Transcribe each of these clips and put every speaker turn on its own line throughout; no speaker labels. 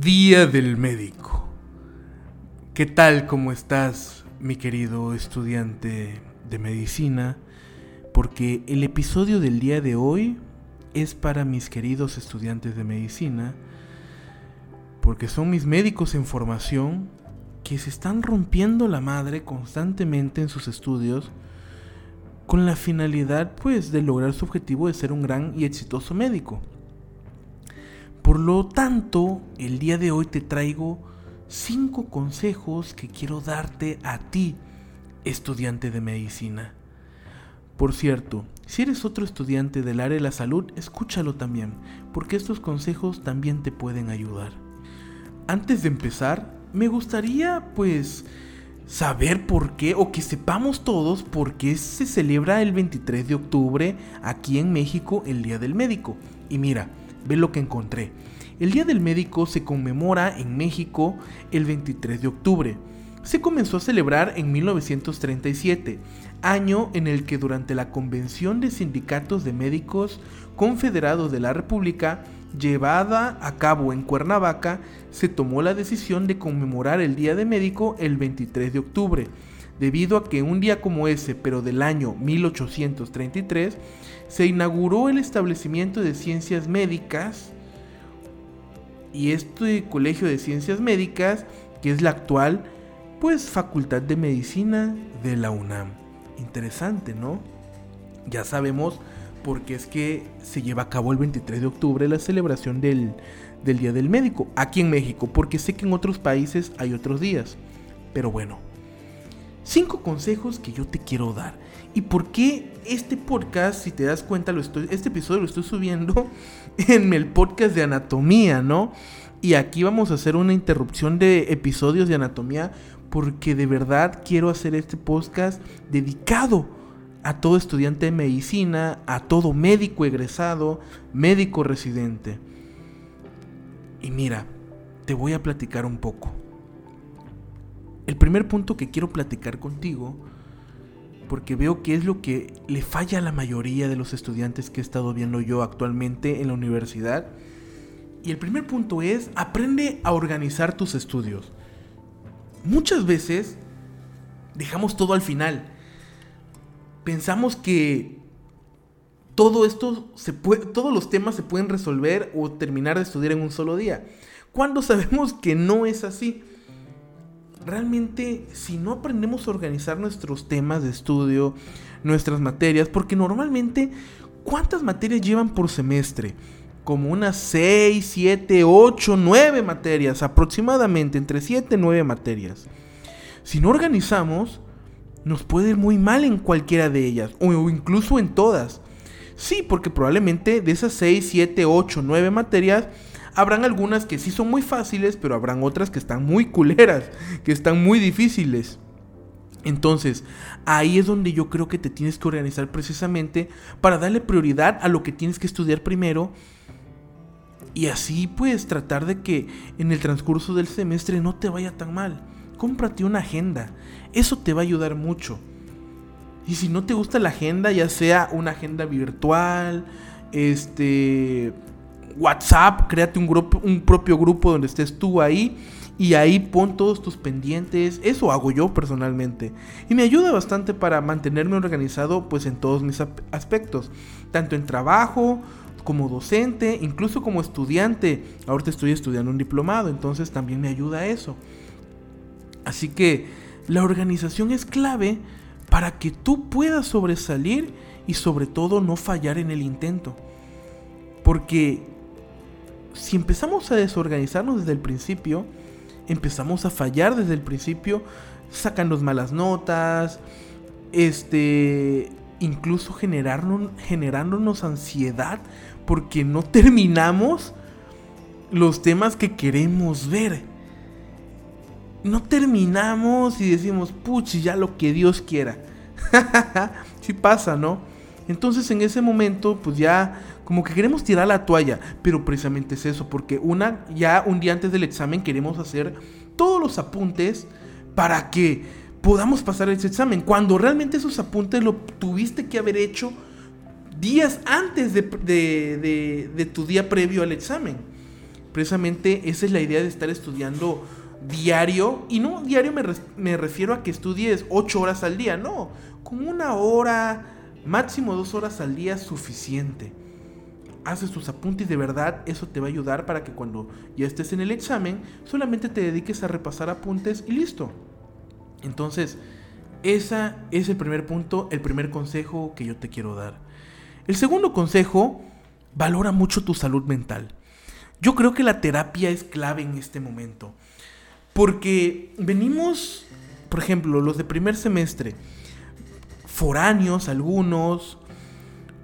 Día del Médico. ¿Qué tal? ¿Cómo estás, mi querido estudiante de medicina? Porque el episodio del día de hoy es para mis queridos estudiantes de medicina, porque son mis médicos en formación que se están rompiendo la madre constantemente en sus estudios con la finalidad pues de lograr su objetivo de ser un gran y exitoso médico. Por lo tanto, el día de hoy te traigo 5 consejos que quiero darte a ti, estudiante de medicina. Por cierto, si eres otro estudiante del área de la salud, escúchalo también, porque estos consejos también te pueden ayudar. Antes de empezar, me gustaría pues saber por qué, o que sepamos todos por qué se celebra el 23 de octubre aquí en México el Día del Médico. Y mira, Ve lo que encontré. El Día del Médico se conmemora en México el 23 de octubre. Se comenzó a celebrar en 1937, año en el que durante la Convención de Sindicatos de Médicos Confederados de la República, llevada a cabo en Cuernavaca, se tomó la decisión de conmemorar el Día de Médico el 23 de octubre debido a que un día como ese, pero del año 1833, se inauguró el establecimiento de ciencias médicas y este colegio de ciencias médicas, que es la actual, pues Facultad de Medicina de la UNAM. Interesante, ¿no? Ya sabemos por qué es que se lleva a cabo el 23 de octubre la celebración del, del Día del Médico, aquí en México, porque sé que en otros países hay otros días. Pero bueno, Cinco consejos que yo te quiero dar. ¿Y por qué este podcast, si te das cuenta, este episodio lo estoy subiendo en el podcast de anatomía, ¿no? Y aquí vamos a hacer una interrupción de episodios de anatomía porque de verdad quiero hacer este podcast dedicado a todo estudiante de medicina, a todo médico egresado, médico residente. Y mira, te voy a platicar un poco. El primer punto que quiero platicar contigo, porque veo que es lo que le falla a la mayoría de los estudiantes que he estado viendo yo actualmente en la universidad. Y el primer punto es, aprende a organizar tus estudios. Muchas veces dejamos todo al final. Pensamos que todo esto se puede, todos los temas se pueden resolver o terminar de estudiar en un solo día. Cuando sabemos que no es así realmente si no aprendemos a organizar nuestros temas de estudio, nuestras materias, porque normalmente, ¿cuántas materias llevan por semestre? Como unas 6, 7, 8, 9 materias, aproximadamente entre 7 y 9 materias. Si no organizamos, nos puede ir muy mal en cualquiera de ellas, o incluso en todas. Sí, porque probablemente de esas 6, 7, 8, 9 materias, Habrán algunas que sí son muy fáciles, pero habrán otras que están muy culeras, que están muy difíciles. Entonces, ahí es donde yo creo que te tienes que organizar precisamente para darle prioridad a lo que tienes que estudiar primero y así pues tratar de que en el transcurso del semestre no te vaya tan mal. Cómprate una agenda, eso te va a ayudar mucho. Y si no te gusta la agenda, ya sea una agenda virtual, este WhatsApp, créate un, grupo, un propio grupo donde estés tú ahí y ahí pon todos tus pendientes. Eso hago yo personalmente. Y me ayuda bastante para mantenerme organizado pues en todos mis aspectos. Tanto en trabajo, como docente, incluso como estudiante. Ahorita estoy estudiando un diplomado, entonces también me ayuda eso. Así que la organización es clave para que tú puedas sobresalir y sobre todo no fallar en el intento. Porque si empezamos a desorganizarnos desde el principio, empezamos a fallar desde el principio, sacando malas notas, este, incluso generarnos, generándonos ansiedad porque no terminamos los temas que queremos ver. No terminamos y decimos, puchi, ya lo que Dios quiera. Si pasa, ¿no? Entonces en ese momento, pues ya como que queremos tirar la toalla, pero precisamente es eso, porque una, ya un día antes del examen queremos hacer todos los apuntes para que podamos pasar ese examen, cuando realmente esos apuntes lo tuviste que haber hecho días antes de, de tu día previo al examen. Precisamente esa es la idea de estar estudiando diario. Y no diario me, refiero a que estudies 8 horas al día, no. Con una hora, máximo dos horas al día suficiente. Haces tus apuntes de verdad, eso te va a ayudar para que cuando ya estés en el examen, solamente te dediques a repasar apuntes y listo. Entonces, ese es el primer punto, el primer consejo que yo te quiero dar. El segundo consejo, valora mucho tu salud mental. Yo creo que la terapia es clave en este momento. Porque venimos, por ejemplo, los de primer semestre, foráneos algunos,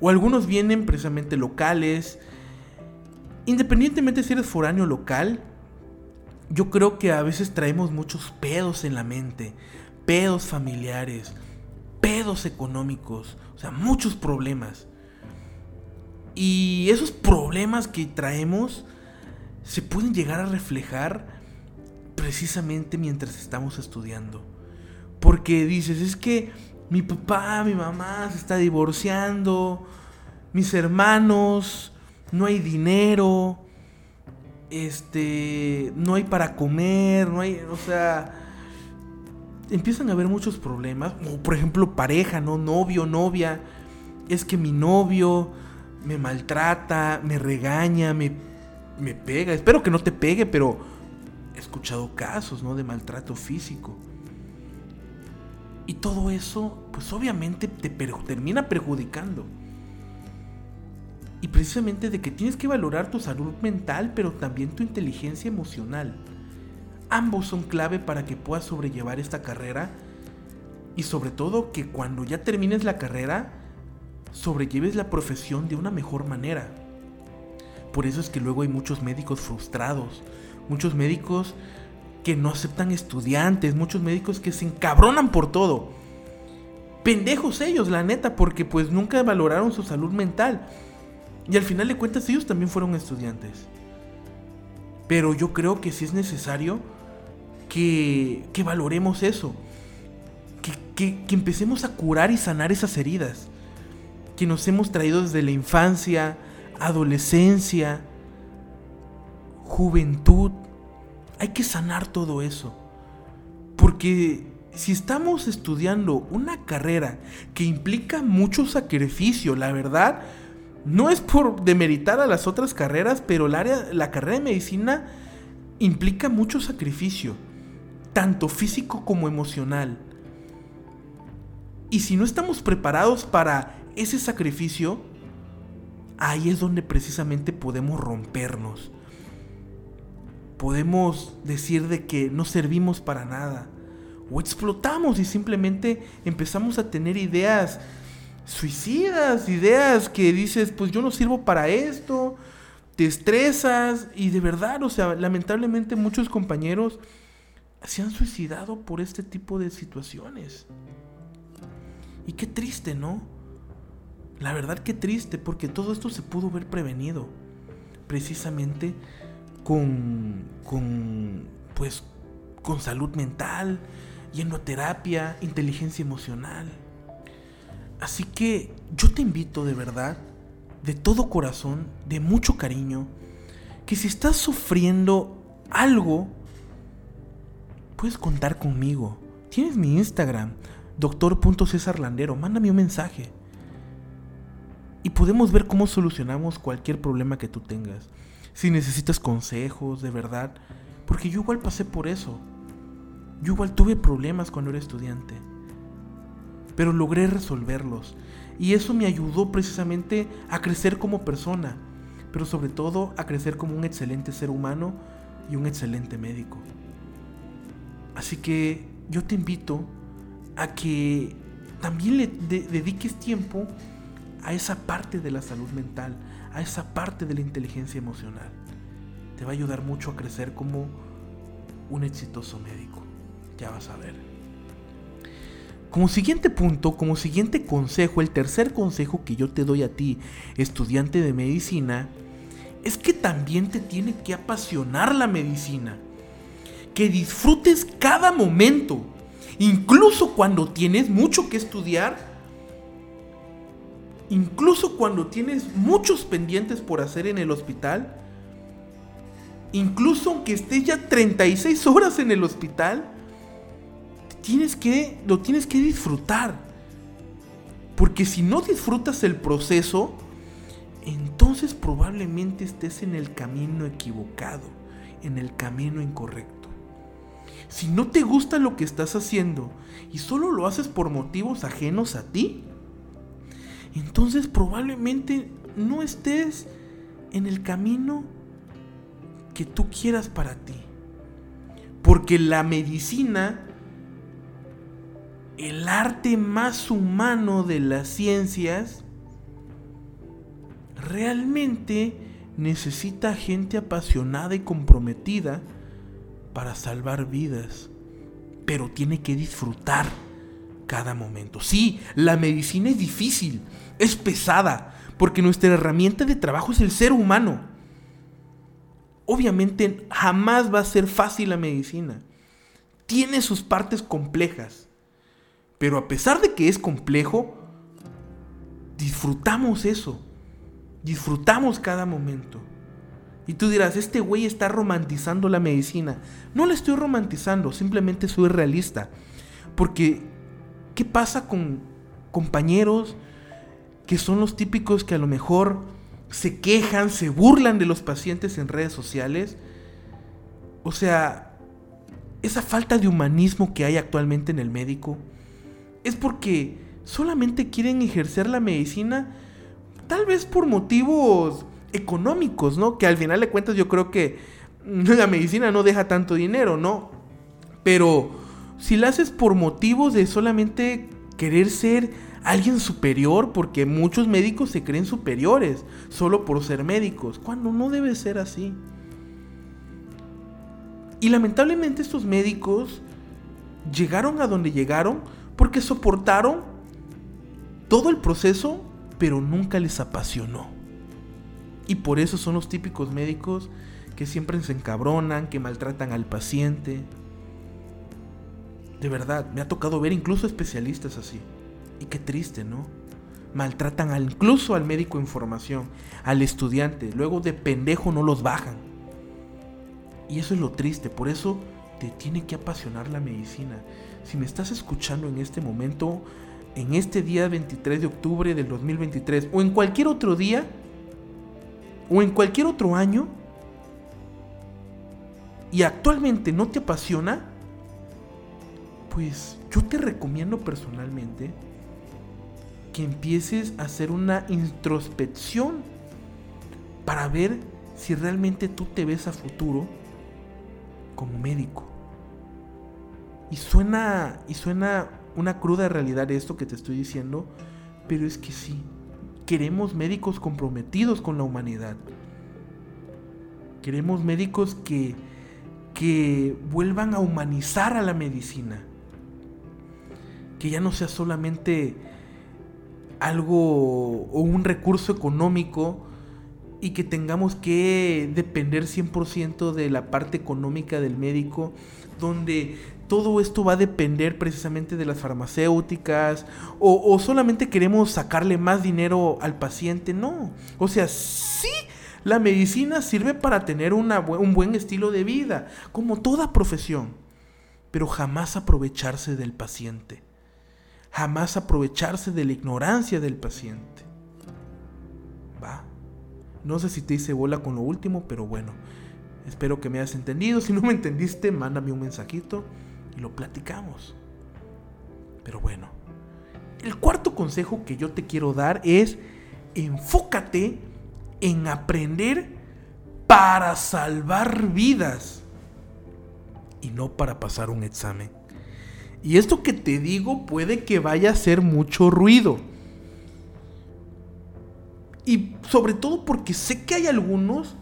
o algunos vienen precisamente locales. Independientemente si eres foráneo local, yo creo que a veces traemos muchos pedos en la mente, pedos familiares, pedos económicos, o sea, muchos problemas. Y esos problemas que traemos se pueden llegar a reflejar precisamente mientras estamos estudiando. Porque dices, es que mi papá, mi mamá se está divorciando, mis hermanos, no hay dinero, este, no hay para comer, no hay, o sea, empiezan a haber muchos problemas, o por ejemplo pareja, ¿no? Novio, novia, es que mi novio me maltrata, me regaña, me, me pega, espero que no te pegue, pero he escuchado casos, ¿no? De maltrato físico. Y todo eso, pues obviamente te termina perjudicando. Y precisamente de que tienes que valorar tu salud mental, pero también tu inteligencia emocional. Ambos son clave para que puedas sobrellevar esta carrera y sobre todo que cuando ya termines la carrera, sobrelleves la profesión de una mejor manera. Por eso es que luego hay muchos médicos frustrados, muchos médicos que no aceptan estudiantes, muchos médicos que se encabronan por todo. Pendejos ellos, la neta, porque pues nunca valoraron su salud mental. Y al final de cuentas ellos también fueron estudiantes. Pero yo creo que sí es necesario que, que valoremos eso. Que, que empecemos a curar y sanar esas heridas. Que nos hemos traído desde la infancia, adolescencia, juventud hay que sanar todo eso. Porque si estamos estudiando una carrera que implica mucho sacrificio, la verdad, no es por demeritar a las otras carreras, pero área, la carrera de medicina implica mucho sacrificio, tanto físico como emocional. Y si no estamos preparados para ese sacrificio, ahí es donde precisamente podemos rompernos podemos decir de que no servimos para nada. O explotamos y simplemente empezamos a tener ideas suicidas, ideas que dices, pues yo no sirvo para esto, te estresas y de verdad, o sea, lamentablemente muchos compañeros se han suicidado por este tipo de situaciones. Y qué triste, ¿no? La verdad que triste, porque todo esto se pudo haber prevenido. Precisamente con, con, pues, con salud mental, yendo a terapia, inteligencia emocional. Así que yo te invito de verdad, de todo corazón, de mucho cariño, que si estás sufriendo algo, puedes contar conmigo. Tienes mi Instagram, doctor.cesarlandero, mándame un mensaje. Y podemos ver cómo solucionamos cualquier problema que tú tengas si necesitas consejos, de verdad. Porque yo igual pasé por eso. Yo igual tuve problemas cuando era estudiante. Pero logré resolverlos. Y eso me ayudó precisamente a crecer como persona. Pero sobre todo a crecer como un excelente ser humano y un excelente médico. Así que yo te invito a que también le dediques tiempo a esa parte de la salud mental, a esa parte de la inteligencia emocional. Te va a ayudar mucho a crecer como un exitoso médico. Ya vas a ver. Como siguiente punto, como siguiente consejo, el tercer consejo que yo te doy a ti, estudiante de medicina, es que también te tiene que apasionar la medicina. Que disfrutes cada momento, incluso cuando tienes mucho que estudiar incluso cuando tienes muchos pendientes por hacer en el hospital, incluso aunque estés ya 36 horas en el hospital, tienes que, lo tienes que disfrutar. Porque si no disfrutas el proceso, entonces probablemente estés en el camino equivocado, en el camino incorrecto. Si no te gusta lo que estás haciendo y solo lo haces por motivos ajenos a ti, entonces probablemente no estés en el camino que tú quieras para ti. Porque la medicina, el arte más humano de las ciencias, realmente necesita gente apasionada y comprometida para salvar vidas. Pero tiene que disfrutar cada momento. Sí, la medicina es difícil, es pesada, porque nuestra herramienta de trabajo es el ser humano. Obviamente jamás va a ser fácil la medicina. Tiene sus partes complejas. Pero a pesar de que es complejo, disfrutamos eso. Disfrutamos cada momento. Y tú dirás, este güey está romantizando la medicina. No la estoy romantizando, simplemente soy realista. Porque, ¿qué pasa con compañeros que son los típicos que a lo mejor se quejan, se burlan de los pacientes en redes sociales? O sea, esa falta de humanismo que hay actualmente en el médico es porque solamente quieren ejercer la medicina tal vez por motivos económicos, ¿no? Que al final de cuentas yo creo que la medicina no deja tanto dinero, ¿no? Pero si la haces por motivos de solamente querer ser alguien superior, porque muchos médicos se creen superiores solo por ser médicos, cuando no debe ser así. Y lamentablemente estos médicos llegaron a donde llegaron porque soportaron todo el proceso pero nunca les apasionó. Y por eso son los típicos médicos que siempre se encabronan, que maltratan al paciente. De verdad, me ha tocado ver incluso especialistas así. Y qué triste, ¿no? Maltratan incluso al médico en formación, al estudiante. Luego de pendejo no los bajan. Y eso es lo triste. Por eso te tiene que apasionar la medicina. Si me estás escuchando en este momento, en este día 23 de octubre del 2023 o en cualquier otro día o en cualquier otro año y actualmente no te apasiona, pues yo te recomiendo personalmente que empieces a hacer una introspección para ver si realmente tú te ves a futuro como médico. Y suena y suena una cruda realidad esto que te estoy diciendo, pero es que sí, queremos médicos comprometidos con la humanidad. Queremos médicos que, que vuelvan a humanizar a la medicina. Que ya no sea solamente algo o un recurso económico y que tengamos que depender 100% de la parte económica del médico, donde todo esto va a depender precisamente de las farmacéuticas o, solamente queremos sacarle más dinero al paciente. No, o sea, sí, la medicina sirve para tener una, un buen estilo de vida, como toda profesión, pero jamás aprovecharse del paciente, jamás aprovecharse de la ignorancia del paciente. Va. No sé si te hice bola con lo último, pero bueno. Espero que me hayas entendido. Si no me entendiste, mándame un mensajito y lo platicamos. Pero bueno, el cuarto consejo que yo te quiero dar es enfócate en aprender para salvar vidas y no para pasar un examen. Y esto que te digo puede que vaya a hacer mucho ruido. Y sobre todo porque sé que hay algunos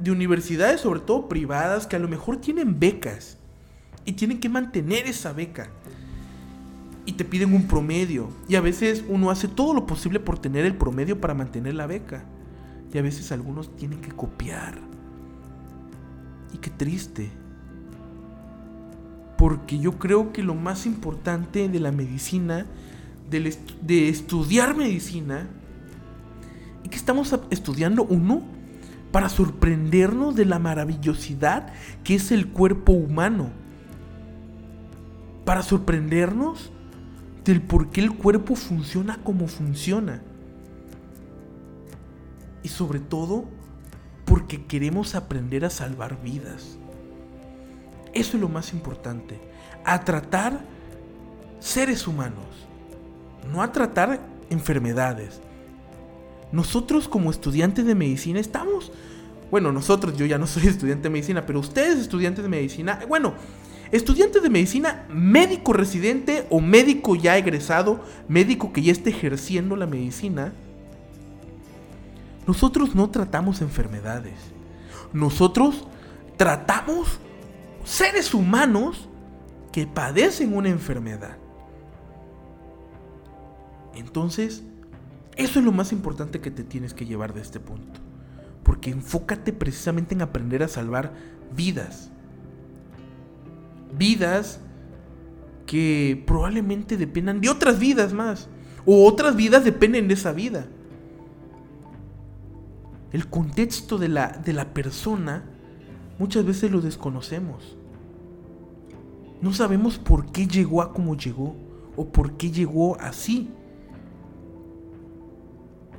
de universidades, sobre todo privadas, que a lo mejor tienen becas y tienen que mantener esa beca. Y te piden un promedio. Y a veces uno hace todo lo posible por tener el promedio para mantener la beca. Y a veces algunos tienen que copiar. Y qué triste. Porque yo creo que lo más importante de la medicina, de estudiar medicina, y que estamos estudiando uno, para sorprendernos de la maravillosidad que es el cuerpo humano, para sorprendernos del por qué el cuerpo funciona como funciona. Y sobre todo, porque queremos aprender a salvar vidas. Eso es lo más importante. A tratar seres humanos. No a tratar enfermedades. Nosotros como estudiantes de medicina estamos... Bueno, nosotros, yo ya no soy estudiante de medicina, pero ustedes estudiantes de medicina, bueno, estudiantes de medicina, médico residente o médico ya egresado, médico que ya esté ejerciendo la medicina, nosotros no tratamos enfermedades. Nosotros tratamos seres humanos que padecen una enfermedad. Entonces, eso es lo más importante que te tienes que llevar de este punto. Porque enfócate precisamente en aprender a salvar vidas. Vidas que probablemente dependan de otras vidas más. O otras vidas dependen de esa vida el contexto de la, de la persona, muchas veces lo desconocemos. No sabemos por qué llegó a como llegó o por qué llegó así.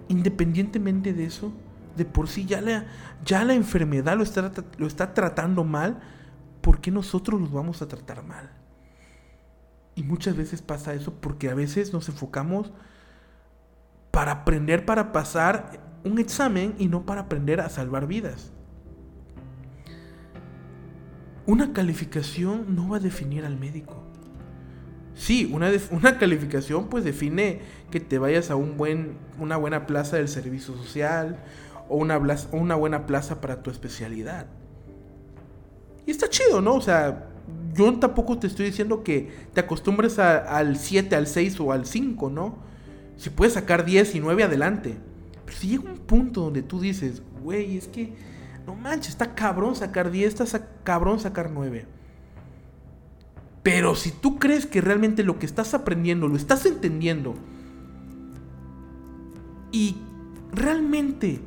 Independientemente de eso, de por sí ya la, ya la enfermedad lo está, lo está tratando mal, ¿por qué nosotros los vamos a tratar mal? Y muchas veces pasa eso porque a veces nos enfocamos para aprender, para pasar un examen y no para aprender a salvar vidas. Una calificación no va a definir al médico. Sí, una, una calificación pues define que te vayas a un buen, una buena plaza del servicio social o una, una buena plaza para tu especialidad. Y está chido, ¿no? O sea, yo tampoco te estoy diciendo que te acostumbres al 7, al 6 o al 5, ¿no? Si puedes sacar 10 y 9 adelante. Pero si llega un punto donde tú dices, güey, es que no manches, está cabrón sacar 10, está cabrón sacar 9. Pero si tú crees que realmente lo que estás aprendiendo lo estás entendiendo y realmente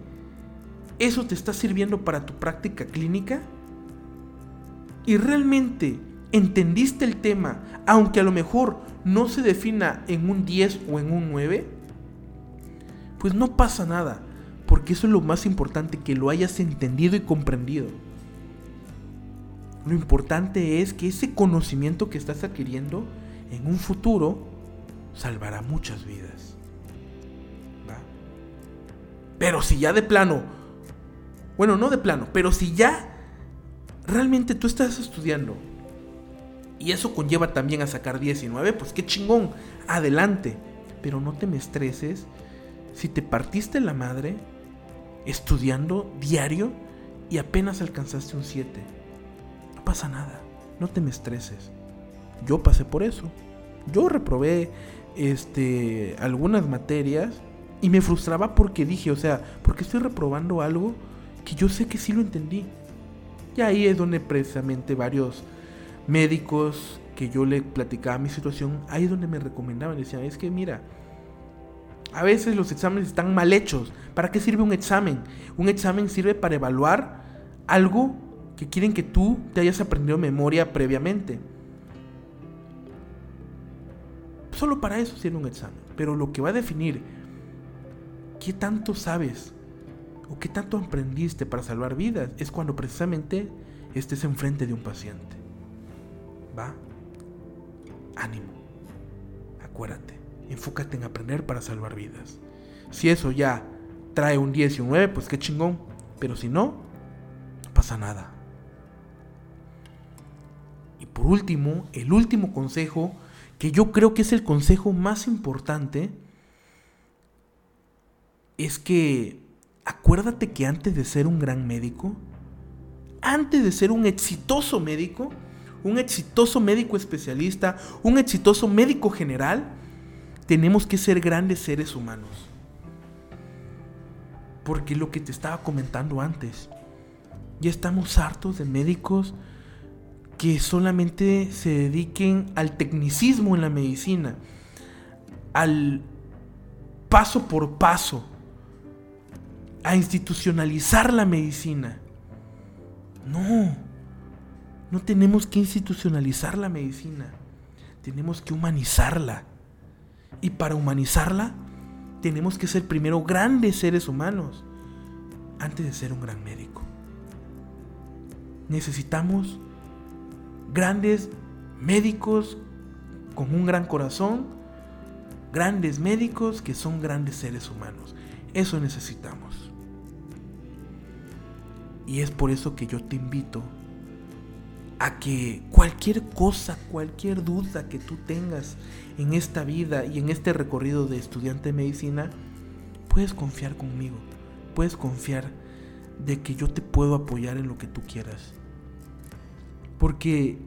eso te está sirviendo para tu práctica clínica y realmente entendiste el tema, aunque a lo mejor no se defina en un 10 o en un 9, pues no pasa nada, porque eso es lo más importante, que lo hayas entendido y comprendido. Lo importante es que ese conocimiento que estás adquiriendo en un futuro salvará muchas vidas. Pero si ya de plano, bueno, no de plano, pero si ya realmente tú estás estudiando y eso conlleva también a sacar 19, pues qué chingón, adelante. Pero no te me estreses si te partiste la madre estudiando diario y apenas alcanzaste un 7. No pasa nada, no te me estreses. Yo pasé por eso. Yo reprobé este algunas materias y me frustraba porque dije, o sea, porque estoy reprobando algo que yo sé que sí lo entendí. Y ahí es donde precisamente varios médicos que yo le platicaba mi situación, ahí es donde me recomendaban, decían, es que mira, a veces los exámenes están mal hechos. ¿Para qué sirve un examen? Un examen sirve para evaluar algo que quieren que tú te hayas aprendido memoria previamente. Solo para eso sirve un examen. Pero lo que va a definir qué tanto sabes o qué tanto aprendiste para salvar vidas es cuando precisamente estés enfrente de un paciente. ¿Va? Ánimo. Acuérdate enfócate en aprender para salvar vidas. Si eso ya trae un 10 y un 9, pues qué chingón. Pero si no, no pasa nada. Y por último, el último consejo, que yo creo que es el consejo más importante, es que acuérdate que antes de ser un gran médico, antes de ser un exitoso médico, un exitoso médico especialista, un exitoso médico general, tenemos que ser grandes seres humanos. Porque lo que te estaba comentando antes, ya estamos hartos de médicos que solamente se dediquen al tecnicismo en la medicina, al paso por paso, a institucionalizar la medicina. No, no tenemos que institucionalizar la medicina, tenemos que humanizarla. Y para humanizarla, tenemos que ser primero grandes seres humanos antes de ser un gran médico. Necesitamos grandes médicos con un gran corazón, grandes médicos que son grandes seres humanos. Eso necesitamos. Y es por eso que yo te invito a que cualquier cosa, cualquier duda que tú tengas en esta vida y en este recorrido de estudiante de medicina, puedes confiar conmigo, puedes confiar de que yo te puedo apoyar en lo que tú quieras. Porque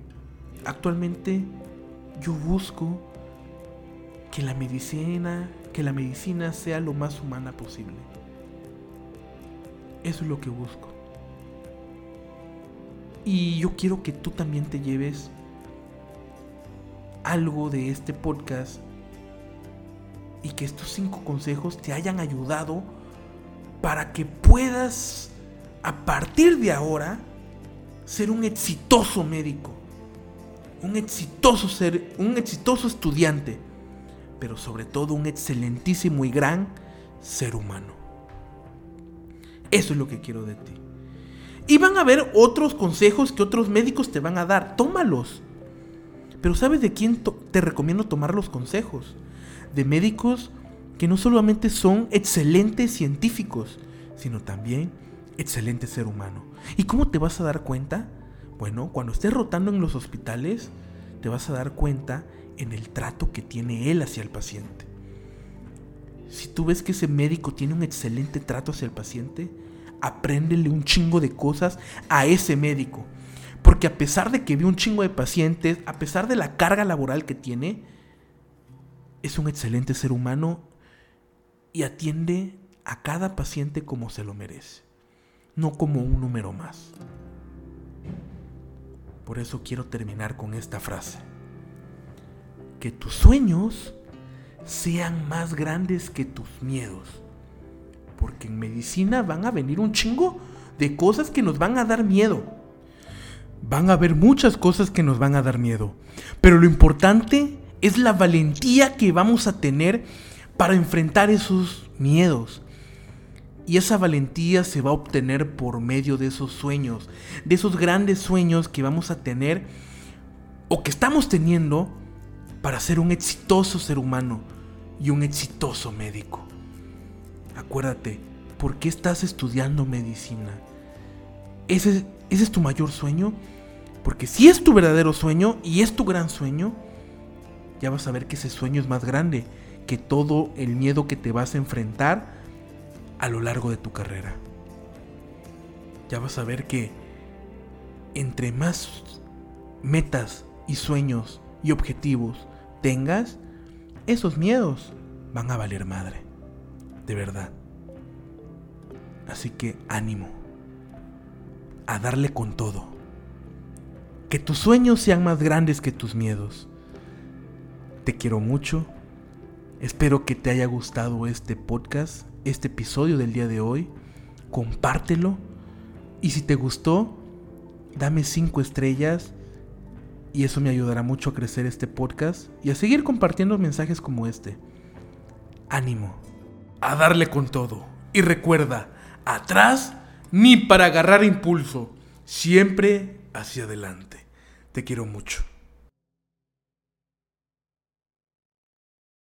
actualmente yo busco que la medicina, que la medicina sea lo más humana posible. Eso es lo que busco. Y yo quiero que tú también te lleves algo de este podcast y que estos cinco consejos te hayan ayudado para que puedas a partir de ahora ser un exitoso médico, un exitoso ser, un exitoso estudiante, pero sobre todo un excelentísimo y gran ser humano. Eso es lo que quiero de ti. Y van a haber otros consejos que otros médicos te van a dar. Tómalos. Pero ¿sabes de quién te recomiendo tomar los consejos? De médicos que no solamente son excelentes científicos, sino también excelentes ser humano. ¿Y cómo te vas a dar cuenta? Bueno, cuando estés rotando en los hospitales, te vas a dar cuenta en el trato que tiene él hacia el paciente. Si tú ves que ese médico tiene un excelente trato hacia el paciente, apréndele un chingo de cosas a ese médico. Porque a pesar de que ve un chingo de pacientes, a pesar de la carga laboral que tiene, es un excelente ser humano y atiende a cada paciente como se lo merece, no como un número más. Por eso quiero terminar con esta frase. Que tus sueños sean más grandes que tus miedos. Porque en medicina van a venir un chingo de cosas que nos van a dar miedo. Van a haber muchas cosas que nos van a dar miedo. Pero lo importante es la valentía que vamos a tener para enfrentar esos miedos. Y esa valentía se va a obtener por medio de esos sueños, de esos grandes sueños que vamos a tener o que estamos teniendo para ser un exitoso ser humano y un exitoso médico. Acuérdate, ¿por qué estás estudiando medicina? ¿Ese, ¿Ese es tu mayor sueño? Porque si es tu verdadero sueño y es tu gran sueño, ya vas a ver que ese sueño es más grande que todo el miedo que te vas a enfrentar a lo largo de tu carrera. Ya vas a ver que entre más metas y sueños y objetivos tengas, esos miedos van a valer madre. De verdad. Así que ánimo. A darle con todo. Que tus sueños sean más grandes que tus miedos. Te quiero mucho. Espero que te haya gustado este podcast, este episodio del día de hoy. Compártelo. Y si te gustó, dame 5 estrellas. Y eso me ayudará mucho a crecer este podcast y a seguir compartiendo mensajes como este. Ánimo. A darle con todo. Y recuerda, atrás ni para agarrar impulso. Siempre hacia adelante. Te quiero mucho.